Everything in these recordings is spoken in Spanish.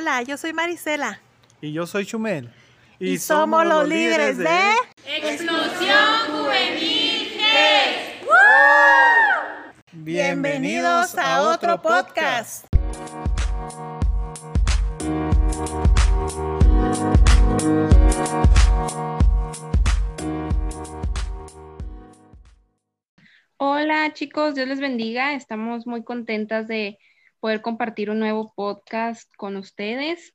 Hola, yo soy Marisela. Y yo soy Chumel. Y, somos, los líderes de... Explosión Juvenil Bienvenidos a otro podcast. Hola chicos, Dios les bendiga. Estamos muy contentas de poder compartir un nuevo podcast con ustedes.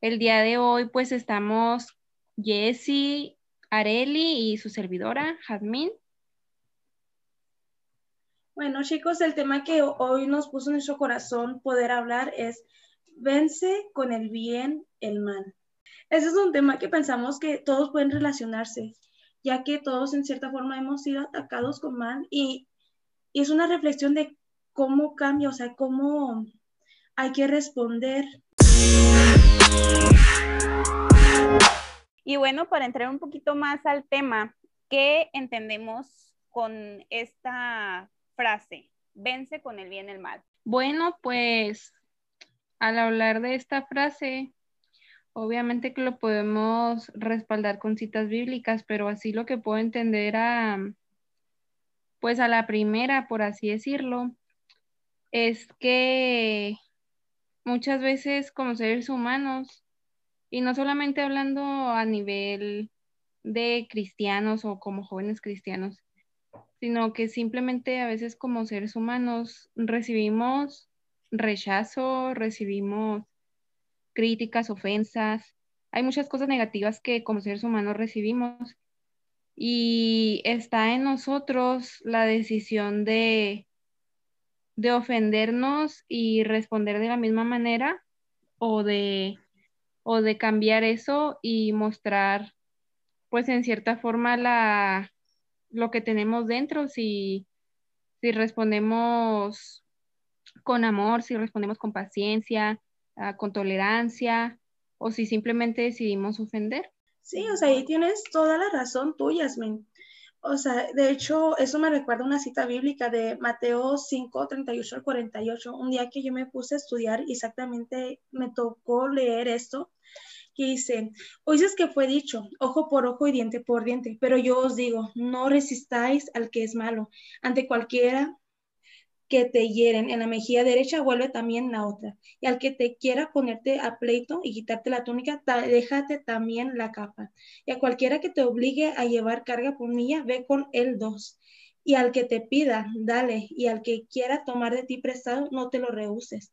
El día de hoy pues estamos Jessie, Areli y su servidora, Jazmín. Bueno chicos, el tema que hoy nos puso en nuestro corazón poder hablar es vence con el bien el mal. Ese es un tema que pensamos que todos pueden relacionarse, ya que todos en cierta forma hemos sido atacados con mal y, y es una reflexión de cómo cambia, o sea, cómo hay que responder. Y bueno, para entrar un poquito más al tema, ¿qué entendemos con esta frase? Vence con el bien el mal. Bueno, pues al hablar de esta frase, obviamente que lo podemos respaldar con citas bíblicas, pero así lo que puedo entender a, pues a la primera, por así decirlo, es que muchas veces como seres humanos, y no solamente hablando a nivel de cristianos o como jóvenes cristianos, sino que simplemente a veces como seres humanos recibimos rechazo, recibimos críticas, ofensas, hay muchas cosas negativas que como seres humanos recibimos y está en nosotros la decisión de de ofendernos y responder de la misma manera o de, o de cambiar eso y mostrar pues en cierta forma la, lo que tenemos dentro, si, si respondemos con amor, si respondemos con paciencia, ah, con tolerancia o si simplemente decidimos ofender. Sí, o sea, ahí tienes toda la razón tú, Yasmin. O sea, de hecho, eso me recuerda una cita bíblica de Mateo 5, 38 al 48. Un día que yo me puse a estudiar, exactamente me tocó leer esto, que dice, oíces que fue dicho, ojo por ojo y diente por diente, pero yo os digo, no resistáis al que es malo. Ante cualquiera que te hieren en la mejilla derecha, vuelve también la otra. Y al que te quiera ponerte a pleito y quitarte la túnica, déjate también la capa. Y a cualquiera que te obligue a llevar carga por milla, ve con él dos. Y al que te pida, dale. Y al que quiera tomar de ti prestado, no te lo rehuses.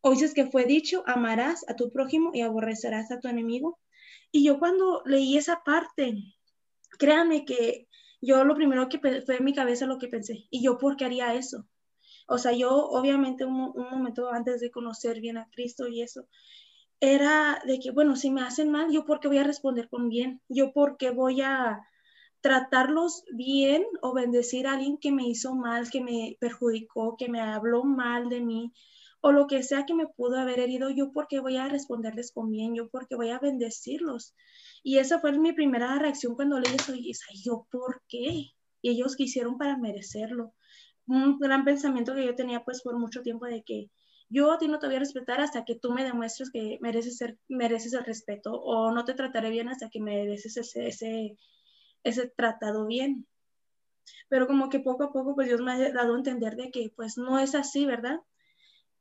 Oíces que fue dicho, amarás a tu prójimo y aborrecerás a tu enemigo. Y yo cuando leí esa parte, créanme que yo lo primero que fue en mi cabeza lo que pensé, ¿y yo por qué haría eso? O sea, yo obviamente un, momento antes de conocer bien a Cristo y eso, era de que, bueno, si me hacen mal, yo por qué voy a responder con bien, yo por qué voy a tratarlos bien o bendecir a alguien que me hizo mal, que me perjudicó, que me habló mal de mí o lo que sea que me pudo haber herido, yo porque voy a responderles con bien, yo porque voy a bendecirlos. Y esa fue mi primera reacción cuando leí eso y dije, yo por qué? Y ellos quisieron para merecerlo un gran pensamiento que yo tenía pues por mucho tiempo de que yo no te voy a respetar hasta que tú me demuestres que mereces, ser, mereces el respeto o no te trataré bien hasta que mereces ese, ese, ese tratado bien. Pero como que poco a poco pues Dios me ha dado a entender de que pues no es así, ¿verdad?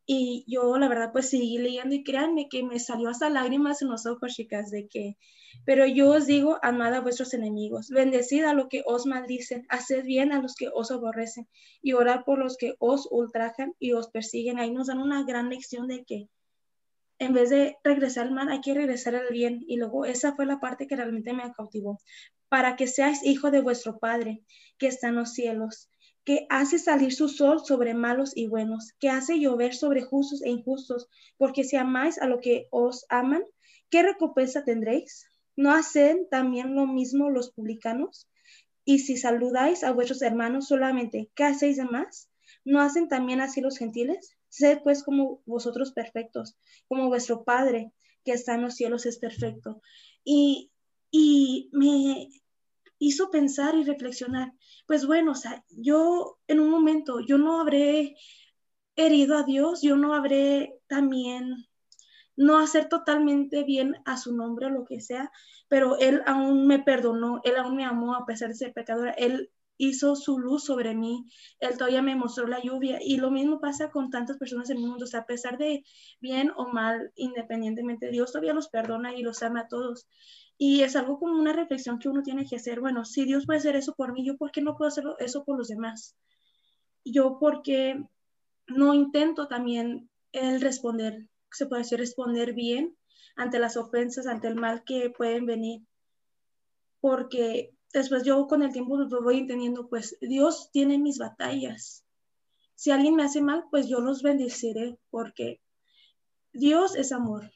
Y yo, la verdad, pues seguí leyendo y créanme que me salió hasta lágrimas en los ojos, chicas, de que, pero yo os digo, amad a vuestros enemigos, bendecid a los que os maldicen, haced bien a los que os aborrecen y orad por los que os ultrajan y os persiguen. Ahí nos dan una gran lección de que en vez de regresar al mal, hay que regresar al bien. Y luego esa fue la parte que realmente me cautivó. Para que seáis hijo de vuestro Padre que está en los cielos que hace salir su sol sobre malos y buenos, que hace llover sobre justos e injustos, porque si amáis a lo que os aman, ¿qué recompensa tendréis? ¿No hacen también lo mismo los publicanos? Y si saludáis a vuestros hermanos solamente, ¿qué hacéis de más? ¿No hacen también así los gentiles? Sed pues como vosotros perfectos, como vuestro Padre que está en los cielos es perfecto. Y, y me, hizo pensar y reflexionar, pues bueno, o sea, yo en un momento, yo no habré herido a Dios, yo no habré también no hacer totalmente bien a su nombre o lo que sea, pero Él aún me perdonó, Él aún me amó a pesar de ser pecadora, Él hizo su luz sobre mí, Él todavía me mostró la lluvia y lo mismo pasa con tantas personas en el mundo, o sea, a pesar de bien o mal, independientemente, Dios todavía los perdona y los ama a todos. Y es algo como una reflexión que uno tiene que hacer, bueno, si Dios puede hacer eso por mí, yo por qué no puedo hacer eso por los demás? Yo porque no intento también el responder, se puede decir responder bien ante las ofensas, ante el mal que pueden venir. Porque después yo con el tiempo lo voy entendiendo, pues Dios tiene mis batallas. Si alguien me hace mal, pues yo los bendeciré porque Dios es amor.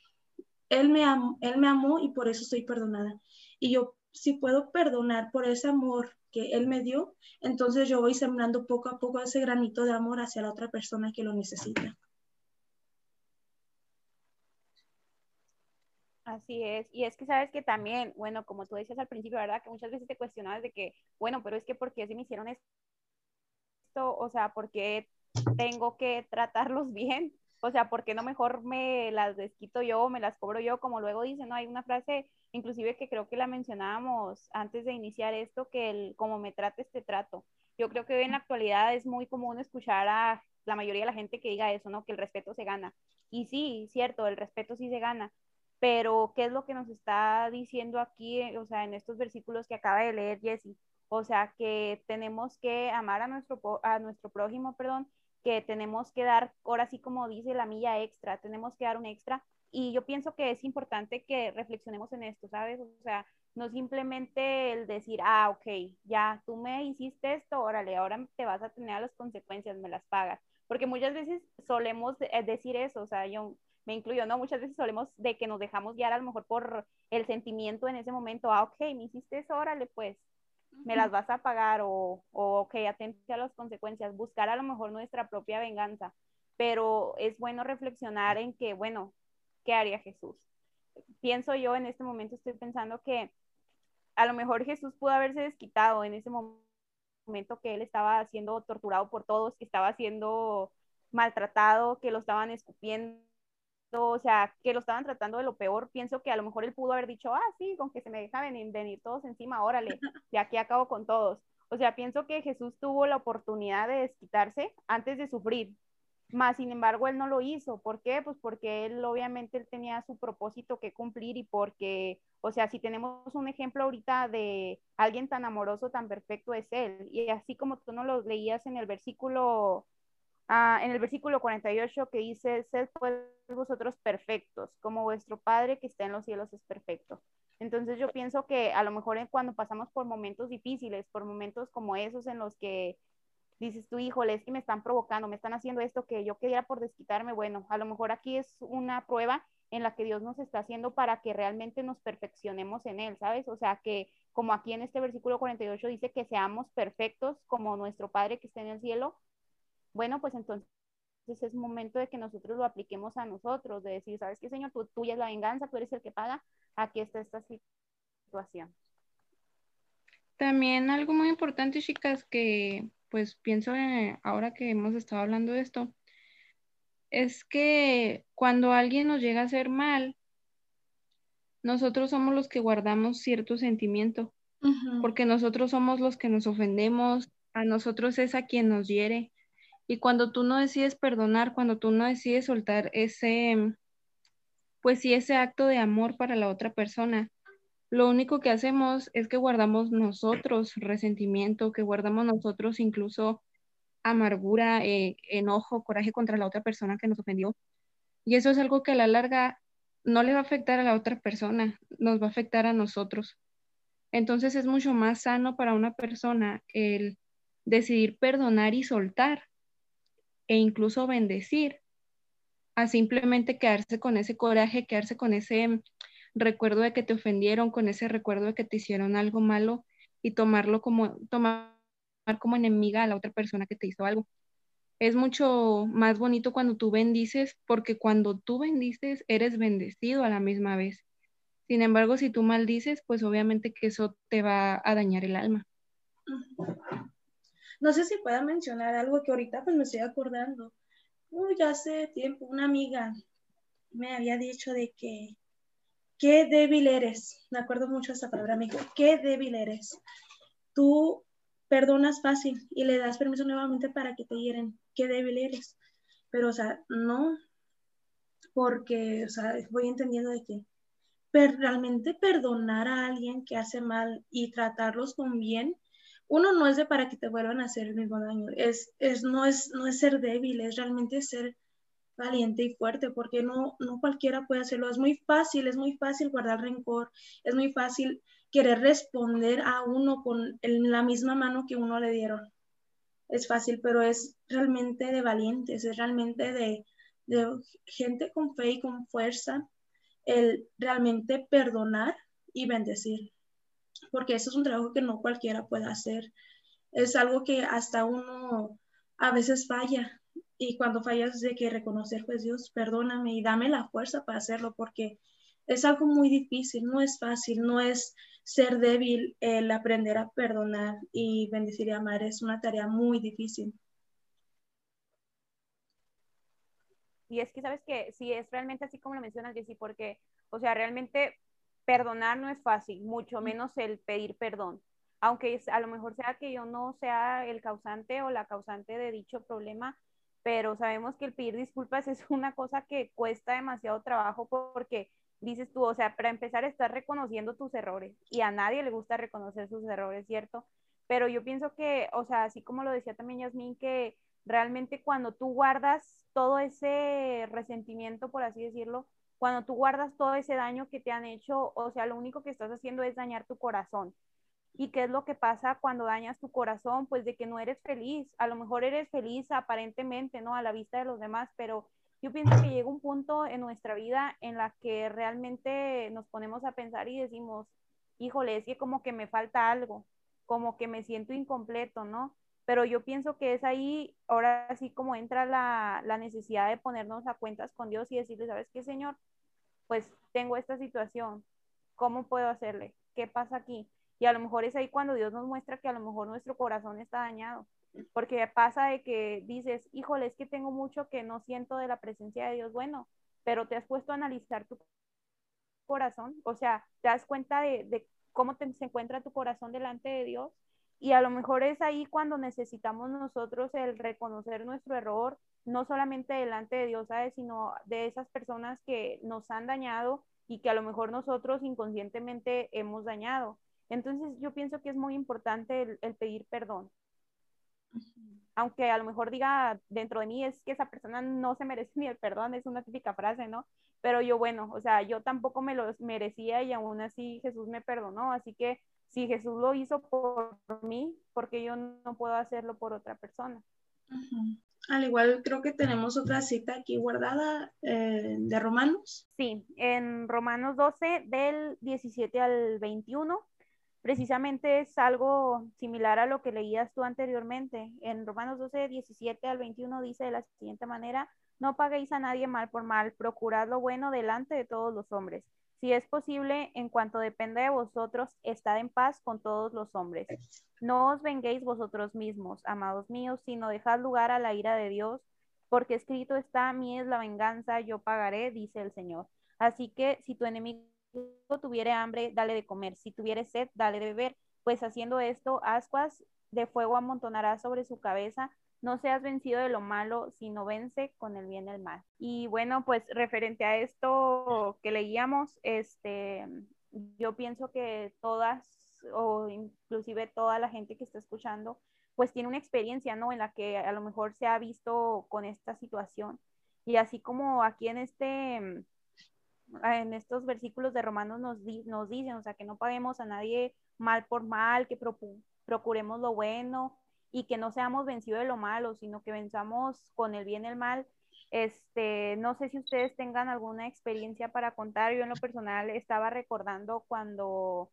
Él me, amó, él me amó y por eso estoy perdonada. Y yo, si puedo perdonar por ese amor que Él me dio, entonces yo voy sembrando poco a poco ese granito de amor hacia la otra persona que lo necesita. Así es, y es que sabes que también, bueno, como tú decías al principio, ¿verdad? Que muchas veces te cuestionabas de que, bueno, pero es que ¿por qué si me hicieron esto? O sea, ¿por qué tengo que tratarlos bien? O sea, ¿por qué no mejor me las desquito yo, me las cobro yo? Como luego dicen, ¿no? Hay una frase, inclusive que creo que la mencionábamos antes de iniciar esto, que el como me trates, te trato. Yo creo que hoy en la actualidad es muy común escuchar a la mayoría de la gente que diga eso, ¿no? Que el respeto se gana. Y sí, cierto, el respeto sí se gana, pero ¿qué es lo que nos está diciendo aquí, o sea, en estos versículos que acaba de leer Jesse? O sea, que tenemos que amar a nuestro, a nuestro prójimo, perdón, que tenemos que dar, ahora sí como dice la milla extra, tenemos que dar un extra. Y yo pienso que es importante que reflexionemos en esto, ¿sabes? O sea, no simplemente el decir, ah, ok, ya tú me hiciste esto, órale, ahora te vas a tener las consecuencias, me las pagas. Porque muchas veces solemos eh, decir eso, o sea, yo me incluyo, ¿no? Muchas veces solemos de que nos dejamos guiar a lo mejor por el sentimiento en ese momento, ah, ok, me hiciste eso, órale, pues me las vas a pagar o, o ok, atente a las consecuencias, buscar a lo mejor nuestra propia venganza, pero es bueno reflexionar en que, bueno, ¿qué haría Jesús? Pienso yo en este momento, estoy pensando que a lo mejor Jesús pudo haberse desquitado en ese momento que él estaba siendo torturado por todos, que estaba siendo maltratado, que lo estaban escupiendo o sea, que lo estaban tratando de lo peor, pienso que a lo mejor él pudo haber dicho, ah, sí, con que se me deja venir, venir todos encima, órale, y aquí acabo con todos. O sea, pienso que Jesús tuvo la oportunidad de desquitarse antes de sufrir, más sin embargo él no lo hizo. ¿Por qué? Pues porque él obviamente él tenía su propósito que cumplir y porque, o sea, si tenemos un ejemplo ahorita de alguien tan amoroso, tan perfecto es él. Y así como tú no lo leías en el versículo Ah, en el versículo 48 que dice, sed pues vosotros perfectos, como vuestro Padre que está en los cielos es perfecto. Entonces yo pienso que a lo mejor cuando pasamos por momentos difíciles, por momentos como esos en los que dices tú, híjole, es que me están provocando, me están haciendo esto que yo quería por desquitarme, bueno, a lo mejor aquí es una prueba en la que Dios nos está haciendo para que realmente nos perfeccionemos en Él, ¿sabes? O sea, que como aquí en este versículo 48 dice que seamos perfectos como nuestro Padre que está en el cielo, bueno, pues entonces es momento de que nosotros lo apliquemos a nosotros, de decir, ¿sabes qué, Señor? Tú, tuya es la venganza, tú eres el que paga, aquí está esta situación. También algo muy importante, chicas, que pues pienso ahora que hemos estado hablando de esto, es que cuando alguien nos llega a hacer mal, nosotros somos los que guardamos cierto sentimiento, porque nosotros somos los que nos ofendemos, a nosotros es a quien nos hiere. Y cuando tú no decides perdonar, cuando tú no decides soltar ese, pues sí, ese acto de amor para la otra persona, lo único que hacemos es que guardamos nosotros resentimiento, que guardamos nosotros incluso amargura, eh, enojo, coraje contra la otra persona que nos ofendió. Y eso es algo que a la larga no le va a afectar a la otra persona, nos va a afectar a nosotros. Entonces es mucho más sano para una persona el decidir perdonar y soltar e incluso bendecir, a simplemente quedarse con ese coraje, quedarse con ese recuerdo de que te ofendieron, con ese recuerdo de que te hicieron algo malo y tomarlo como, tomar como enemiga a la otra persona que te hizo algo. Es mucho más bonito cuando tú bendices, porque cuando tú bendices, eres bendecido a la misma vez. Sin embargo, si tú maldices, pues obviamente que eso te va a dañar el alma. No sé si pueda mencionar algo que ahorita pues me estoy acordando. Uy, hace tiempo una amiga me había dicho de que, qué débil eres. Me acuerdo mucho esa palabra, me qué débil eres. Tú perdonas fácil y le das permiso nuevamente para que te hieren. Qué débil eres. Pero, o sea, no, porque, o sea, voy entendiendo de que realmente perdonar a alguien que hace mal y tratarlos con bien, uno no es de para que te vuelvan a hacer el mismo daño, es, es, no, es, no es ser débil, es realmente ser valiente y fuerte, porque no, no cualquiera puede hacerlo. Es muy fácil, es muy fácil guardar rencor, es muy fácil querer responder a uno con la misma mano que uno le dieron. Es fácil, pero es realmente de valientes, es realmente de, de gente con fe y con fuerza el realmente perdonar y bendecir, porque eso es un trabajo que no cualquiera puede hacer. Es algo que hasta uno a veces falla y cuando fallas de que reconocer, pues Dios, perdóname y dame la fuerza para hacerlo, porque es algo muy difícil, no es fácil, no es ser débil el aprender a perdonar y bendecir y amar, es una tarea muy difícil. Y es que, ¿sabes que Si es realmente así como lo mencionas, Jessy, porque, o sea, realmente perdonar no es fácil, mucho menos el pedir perdón. Aunque a lo mejor sea que yo no sea el causante o la causante de dicho problema, pero sabemos que el pedir disculpas es una cosa que cuesta demasiado trabajo porque dices tú, o sea, para empezar estás reconociendo tus errores y a nadie le gusta reconocer sus errores, ¿cierto? Pero yo pienso que, o sea, así como lo decía también Yasmín, que realmente cuando tú guardas todo ese resentimiento, por así decirlo, cuando tú guardas todo ese daño que te han hecho, o sea, lo único que estás haciendo es dañar tu corazón. ¿Y qué es lo que pasa cuando dañas tu corazón? Pues de que no eres feliz. A lo mejor eres feliz aparentemente, ¿no? A la vista de los demás, pero yo pienso que llega un punto en nuestra vida en la que realmente nos ponemos a pensar y decimos, híjole, es que como que me falta algo, como que me siento incompleto, ¿no? pero yo pienso que es ahí, ahora sí como entra la, la, necesidad de ponernos a cuentas con Dios y decirle, ¿sabes qué, Señor? Pues tengo esta situación, ¿cómo puedo hacerle? ¿Qué pasa aquí? Y a lo mejor es ahí cuando Dios nos muestra que a lo mejor nuestro corazón está dañado, porque pasa de que dices, híjole, es que tengo mucho que no siento de la presencia de Dios, bueno, pero te has puesto a analizar tu corazón, o sea, te das cuenta de, de cómo te, se encuentra tu corazón delante de Dios y a lo mejor es ahí cuando necesitamos nosotros el reconocer nuestro error, no solamente delante de Dios, ¿sabes? sino de esas personas que nos han dañado y que a lo mejor nosotros inconscientemente hemos dañado. Entonces yo pienso que es muy importante el, pedir perdón. Aunque a lo mejor diga dentro de mí es que esa persona no se merece ni el perdón, es una típica frase, ¿no? Pero yo, bueno, o sea, yo tampoco me lo merecía y aún así Jesús me perdonó, así que si Jesús lo hizo por mí, porque yo no puedo hacerlo por otra persona. Al igual creo que tenemos otra cita aquí guardada eh, de Romanos. Sí, en Romanos 12 del 17 al 21, precisamente es algo similar a lo que leías tú anteriormente. En Romanos 12, 17 al 21 dice de la siguiente manera, no paguéis a nadie mal por mal, procurad lo bueno delante de todos los hombres si es posible, en cuanto dependa de vosotros, estad en paz con todos los hombres. No os venguéis vosotros mismos, amados míos, sino dejad lugar a la ira de Dios, porque escrito está, mí es la venganza, yo pagaré, dice el Señor. Así que si tu enemigo tuviere hambre, dale de comer, si tuviere sed, dale de beber, pues haciendo esto, ascuas de fuego amontonará sobre su cabeza no seas vencido de lo malo, sino vence con el bien el mal. Y bueno, pues referente a esto que leíamos, este, yo pienso que todas o inclusive toda la gente que está escuchando, pues tiene una experiencia, ¿no? En la que a lo mejor se ha visto con esta situación. Y así como aquí en este, en estos versículos de Romanos nos, nos dicen, o sea, que no paguemos a nadie mal por mal, que procuremos lo bueno, y que no seamos vencidos de lo malo, sino que venzamos con el bien y el mal. Este, no sé si ustedes tengan alguna experiencia para contar. Yo en lo personal estaba recordando cuando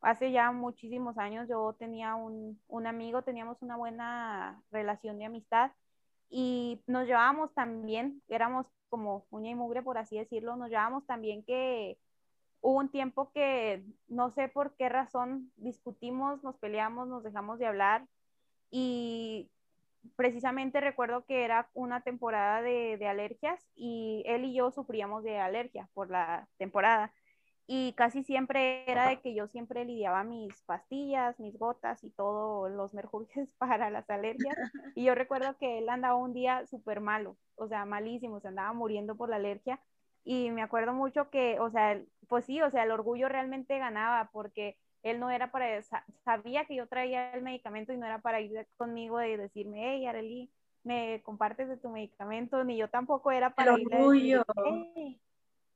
hace ya muchísimos años yo tenía un, un amigo, teníamos una buena relación de amistad y nos llevábamos también, éramos como uña y mugre, por así decirlo, nos llevábamos también que hubo un tiempo que no sé por qué razón discutimos, nos peleamos, nos dejamos de hablar y precisamente recuerdo que era una temporada de, alergias y él y yo sufríamos de alergia por la temporada. Y casi siempre era de que yo siempre lidiaba mis pastillas, mis gotas y todos los merjurjes para las alergias. Y yo recuerdo que él andaba un día súper malo, o sea, malísimo, se andaba muriendo por la alergia. Y me acuerdo mucho que, o sea, pues sí, o sea, el orgullo realmente ganaba porque él no era para, sabía que yo traía el medicamento y no era para ir conmigo y decirme, hey, Arely, me compartes de tu medicamento, ni yo tampoco era para el orgullo.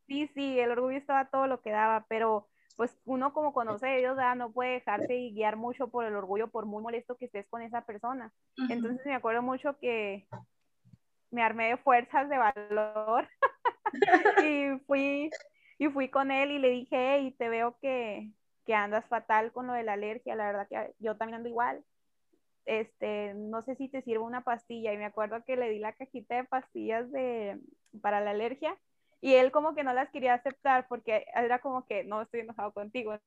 Sí, sí, el orgullo estaba todo lo que daba, pero pues uno como conoce a Dios, no puede dejarse guiar mucho por el orgullo, por muy molesto que estés con esa persona. Entonces me acuerdo mucho que me armé de fuerzas, de valor, y fui y fui con él y le dije, hey, te veo que, que andas fatal con lo de la alergia, la verdad que yo también ando igual. Este, no sé si te sirvo una pastilla y me acuerdo que le di la cajita de pastillas de, para la alergia y él como que no las quería aceptar porque era como que no estoy enojado contigo,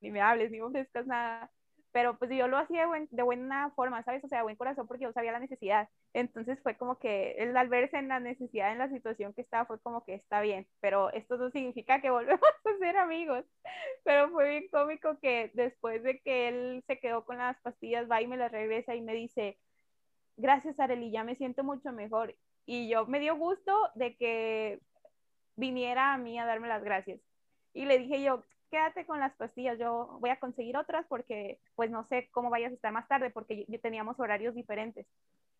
ni me hables, ni me ofrezcas nada pero pues yo lo hacía de, buena forma, ¿sabes? O sea, buen corazón porque yo sabía la necesidad. Entonces fue como que él al verse en la necesidad, en la situación que estaba, fue como que está bien, pero esto no significa que volvemos a ser amigos. Pero fue bien cómico que después de que él se quedó con las pastillas, va y me las regresa y me dice, gracias Arely, ya me siento mucho mejor. Y yo me dio gusto de que viniera a mí a darme las gracias. Y le dije yo, quédate con las pastillas, yo voy a conseguir otras porque pues no sé cómo vayas a estar más tarde porque teníamos horarios diferentes.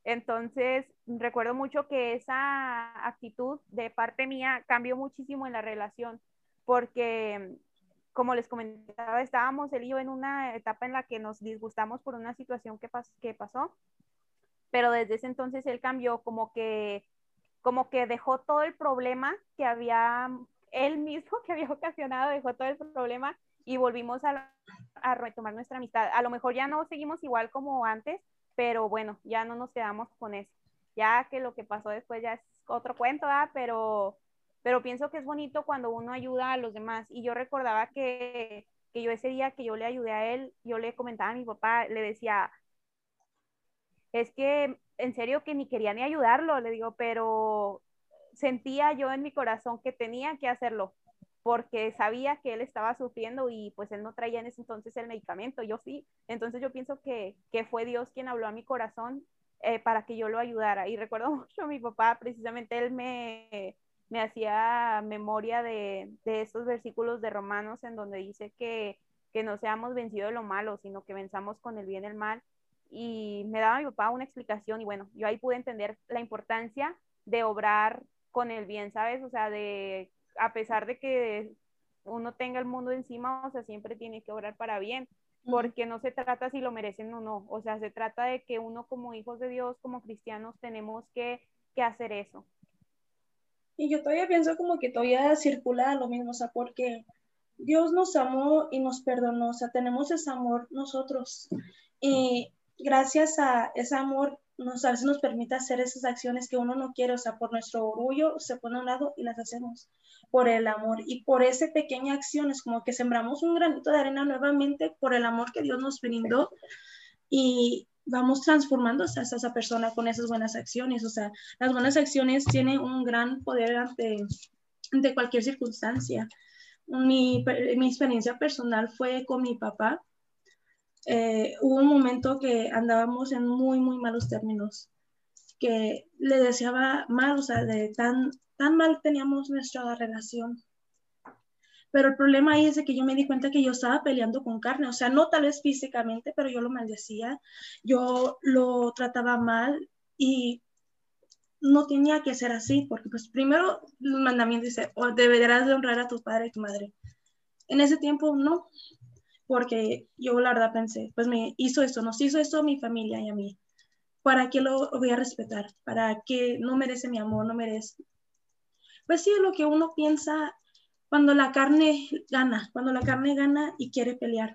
Entonces, recuerdo mucho que esa actitud de parte mía cambió muchísimo en la relación porque, como les comentaba, estábamos él y yo en una etapa en la que nos disgustamos por una situación que, que pasó, pero desde ese entonces él cambió como que como que dejó todo el problema que había él mismo que había ocasionado, dejó todo el problema y volvimos a, retomar nuestra amistad. A lo mejor ya no seguimos igual como antes, pero bueno, ya no nos quedamos con eso. Ya que lo que pasó después ya es otro cuento, ¿verdad? Pero, pero pienso que es bonito cuando uno ayuda a los demás. Y yo recordaba que, que yo ese día que yo le ayudé a él, yo le comentaba a mi papá, le decía, es que en serio que ni quería ni ayudarlo, le digo, pero sentía yo en mi corazón que tenía que hacerlo porque sabía que él estaba sufriendo y pues él no traía en ese entonces el medicamento, yo sí. Entonces yo pienso que, que fue Dios quien habló a mi corazón eh, para que yo lo ayudara. Y recuerdo mucho a mi papá, precisamente él me, me hacía memoria de, de estos versículos de Romanos en donde dice que, que no seamos vencidos de lo malo, sino que venzamos con el bien el mal. Y me daba mi papá una explicación y bueno, yo ahí pude entender la importancia de obrar con el bien, ¿sabes? O sea, de, a pesar de que uno tenga el mundo encima, o sea, siempre tiene que orar para bien, porque no se trata si lo merecen o no, o sea, se trata de que uno como hijos de Dios, como cristianos, tenemos que, que hacer eso. Y yo todavía pienso como que todavía circula lo mismo, o sea, porque Dios nos amó y nos perdonó, o sea, tenemos ese amor nosotros. Y gracias a ese amor nos, a nos permite hacer esas acciones que uno no quiere, o sea, por nuestro orgullo se pone a un lado y las hacemos por el amor. Y por esa pequeña acción es como que sembramos un granito de arena nuevamente por el amor que Dios nos brindó y vamos transformando a esa persona con esas buenas acciones. O sea, las buenas acciones tienen un gran poder ante, ante cualquier circunstancia. Mi, mi experiencia personal fue con mi papá eh, hubo un momento que andábamos en muy, muy malos términos, que le deseaba mal, o sea, de tan, tan mal teníamos nuestra relación. Pero el problema ahí es de que yo me di cuenta que yo estaba peleando con carne, o sea, no tal vez físicamente, pero yo lo maldecía, yo lo trataba mal y no tenía que ser así, porque pues primero el mandamiento dice, o deberás de honrar a tu padre y tu madre. En ese tiempo no, porque yo la verdad pensé, pues me hizo esto, nos hizo esto a mi familia y a mí. ¿Para qué lo voy a respetar? ¿Para qué no merece mi amor? No merece. Pues sí, es lo que uno piensa cuando la carne gana, cuando la carne gana y quiere pelear.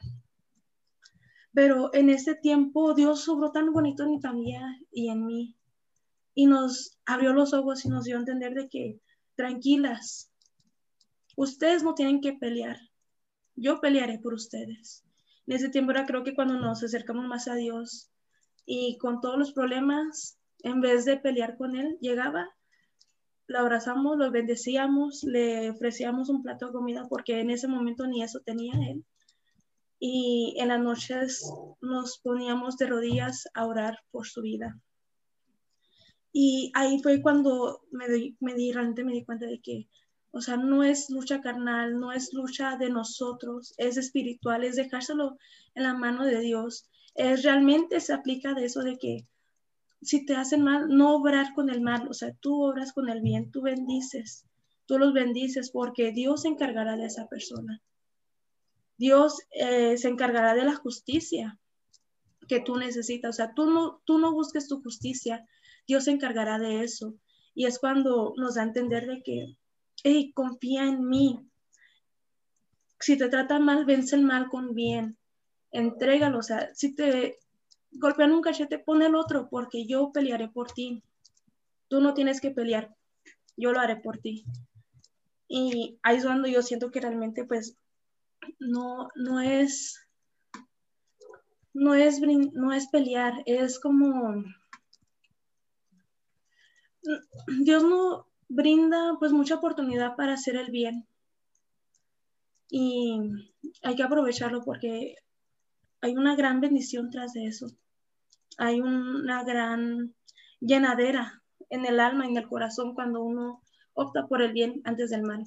Pero en ese tiempo Dios sobró tan bonito en mi familia y en mí. Y nos abrió los ojos y nos dio a entender de que, tranquilas, ustedes no tienen que pelear yo pelearé por ustedes. En ese tiempo era creo que cuando nos acercamos más a Dios, y con todos los problemas, en vez de pelear con él, llegaba, lo abrazamos, lo bendecíamos, le ofrecíamos un plato de comida porque en ese momento ni eso tenía él. Y en las noches nos poníamos de rodillas a orar por su vida. Y ahí fue cuando me di, me di, realmente me di cuenta de que, o sea, no es lucha carnal, no es lucha de nosotros, es espiritual, es dejárselo en la mano de Dios. Es realmente se aplica de eso de que si te hacen mal, no obrar con el mal, o sea, tú obras con el bien, tú bendices, tú los bendices porque Dios se encargará de esa persona. Dios eh, se encargará de la justicia que tú necesitas, o sea, tú no, tú no busques tu justicia, Dios se encargará de eso. Y es cuando nos da a entender de que, hey, confía en mí. Si te tratan mal, vence el mal con bien. Entrégalo, o sea, si te golpean un cachete, pon el otro, porque yo pelearé por ti. Tú no tienes que pelear, yo lo haré por ti. Y ahí es cuando yo siento que realmente, pues, no, no es, no es, no es pelear, es como, Dios no brinda pues mucha oportunidad para hacer el bien. Y hay que aprovecharlo porque hay una gran bendición tras de eso. Hay una gran llenadera en el alma, en el corazón, cuando uno opta por el bien antes del mal.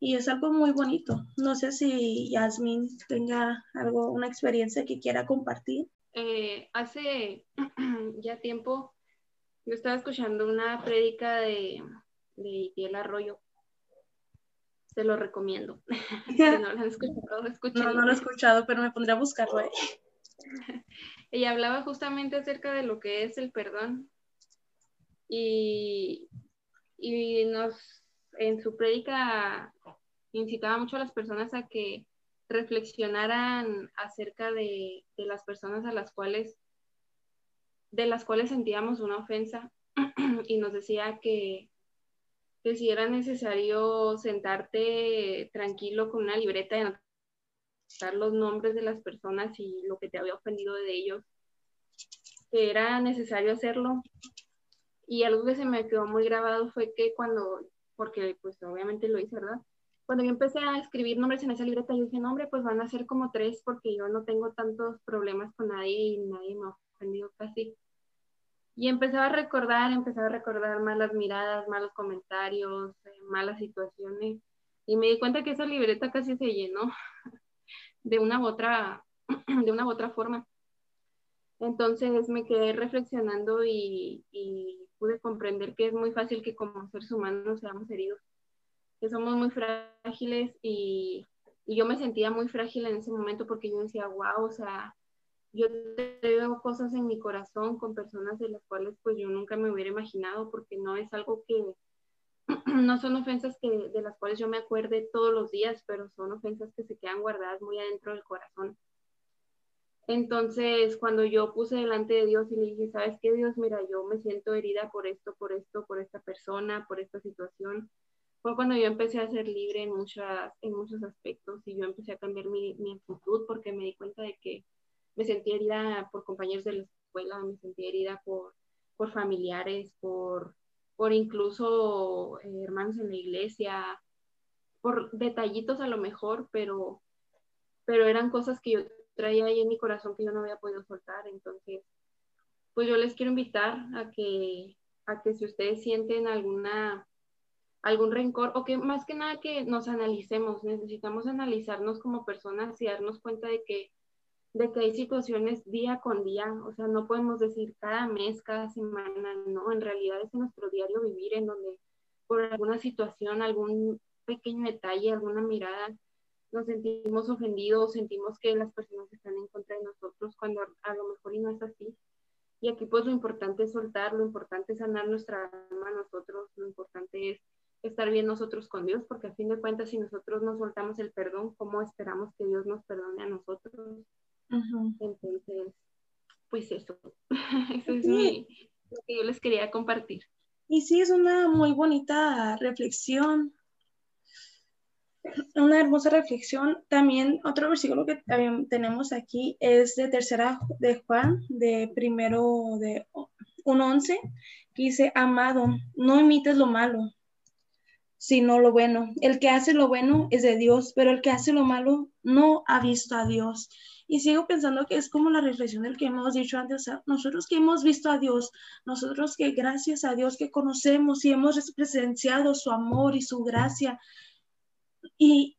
Y es algo muy bonito. No sé si Yasmin tenga algo, una experiencia que quiera compartir. Eh, hace ya tiempo yo estaba escuchando una prédica de, de Arroyo te lo recomiendo. si no lo han escuchado, No, no lo he escuchado, pero me pondré a buscarlo. ahí. Ella hablaba justamente acerca de lo que es el perdón y, y nos, en su prédica incitaba mucho a las personas a que reflexionaran acerca de, de las personas a las cuales de las cuales sentíamos una ofensa y nos decía que que si era necesario sentarte tranquilo con una libreta y anotar los nombres de las personas y lo que te había ofendido de ellos, que era necesario hacerlo. Y algo que se me quedó muy grabado fue que cuando, porque pues obviamente lo hice, ¿verdad? Cuando yo empecé a escribir nombres en esa libreta, yo dije, nombre, pues van a ser como tres porque yo no tengo tantos problemas con nadie y nadie me casi. Y empezaba a recordar, empezaba a recordar malas miradas, malos comentarios, eh, malas situaciones. Y me di cuenta que esa libreta casi se llenó de una u otra, de una u otra forma. Entonces me quedé reflexionando y, y, pude comprender que es muy fácil que como seres humanos seamos heridos, que somos muy frágiles y, y yo me sentía muy frágil en ese momento porque yo decía, wow, o sea, yo veo cosas en mi corazón con personas de las cuales pues yo nunca me hubiera imaginado porque no es algo que, no son ofensas que, de las cuales yo me acuerde todos los días, pero son ofensas que se quedan guardadas muy adentro del corazón. Entonces, cuando yo puse delante de Dios y le dije, ¿sabes qué, Dios? Mira, yo me siento herida por esto, por esto, por esta persona, por esta situación. Fue cuando yo empecé a ser libre en, muchas, en muchos aspectos y yo empecé a cambiar mi, mi actitud porque me di cuenta de que me sentí herida por compañeros de la escuela, me sentí herida por, por familiares, por, por incluso eh, hermanos en la iglesia, por detallitos a lo mejor, pero, pero eran cosas que yo traía ahí en mi corazón que yo no había podido soltar. Entonces, pues yo les quiero invitar a que, a que si ustedes sienten alguna algún rencor o que más que nada que nos analicemos, necesitamos analizarnos como personas y darnos cuenta de que de que hay situaciones día con día, o sea, no podemos decir cada mes, cada semana, no, en realidad es nuestro diario vivir en donde por alguna situación, algún pequeño detalle, alguna mirada, nos sentimos ofendidos, sentimos que las personas están en contra de nosotros cuando a lo mejor y no es así. Y aquí pues lo importante es soltar, lo importante es sanar nuestra alma nosotros, lo importante es estar bien nosotros con Dios, porque a fin de cuentas si nosotros no soltamos el perdón, ¿cómo esperamos que Dios nos perdone a nosotros? Entonces, pues eso, eso es lo que yo les quería compartir. Y sí, es una muy bonita reflexión. una hermosa reflexión. También otro versículo que tenemos aquí es de tercera de Juan, de primero de 1.11, que dice, amado, no imites lo malo, sino lo bueno. El que hace lo bueno es de Dios, pero el que hace lo malo no ha visto a Dios. Y sigo pensando que es como la reflexión del que hemos dicho antes, nosotros que hemos visto a Dios, nosotros que gracias a Dios que conocemos y hemos presenciado su amor y su gracia, y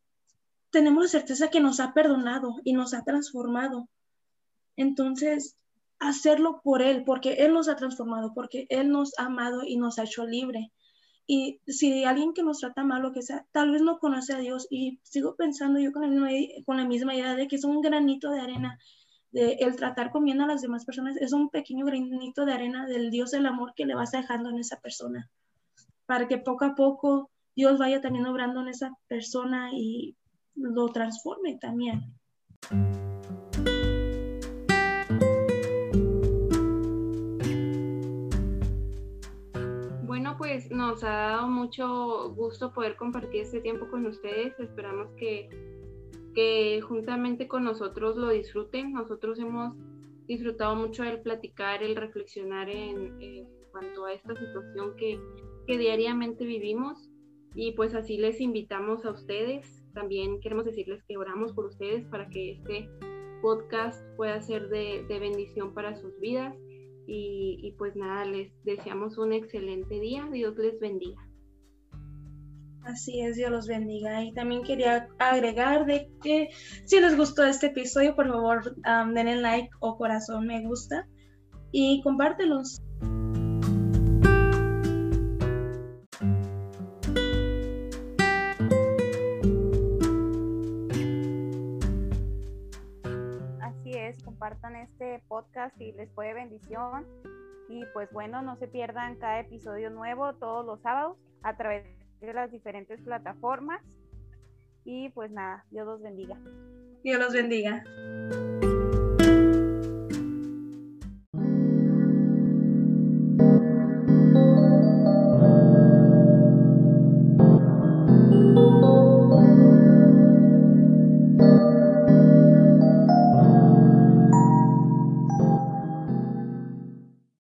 tenemos la certeza que nos ha perdonado y nos ha transformado. Entonces, hacerlo por Él, porque Él nos ha transformado, porque Él nos ha amado y nos ha hecho libre. Y si alguien que nos trata mal o que sea, tal vez no conoce a Dios y sigo pensando yo con la misma, con la misma idea de que es un granito de arena, de el tratar comiendo a las demás personas, es un pequeño granito de arena del Dios del amor que le vas dejando en esa persona, para que poco a poco Dios vaya también obrando en esa persona y lo transforme también. Pues nos ha dado mucho gusto poder compartir este tiempo con ustedes. Esperamos que, que juntamente con nosotros lo disfruten. Nosotros hemos disfrutado mucho el platicar, el reflexionar en, cuanto a esta situación que, que diariamente vivimos. Y pues así les invitamos a ustedes. También queremos decirles que oramos por ustedes para que este podcast pueda ser de bendición para sus vidas y, pues nada, les deseamos un excelente día. Dios les bendiga. Así es, Dios los bendiga. Y también quería agregar de que si les gustó este episodio, por favor, denle like o corazón me gusta y compártelos. Compartan este podcast y les fue bendición. Y pues bueno, no se pierdan cada episodio nuevo todos los sábados a través de las diferentes plataformas. Y pues nada, Dios los bendiga. Dios los bendiga.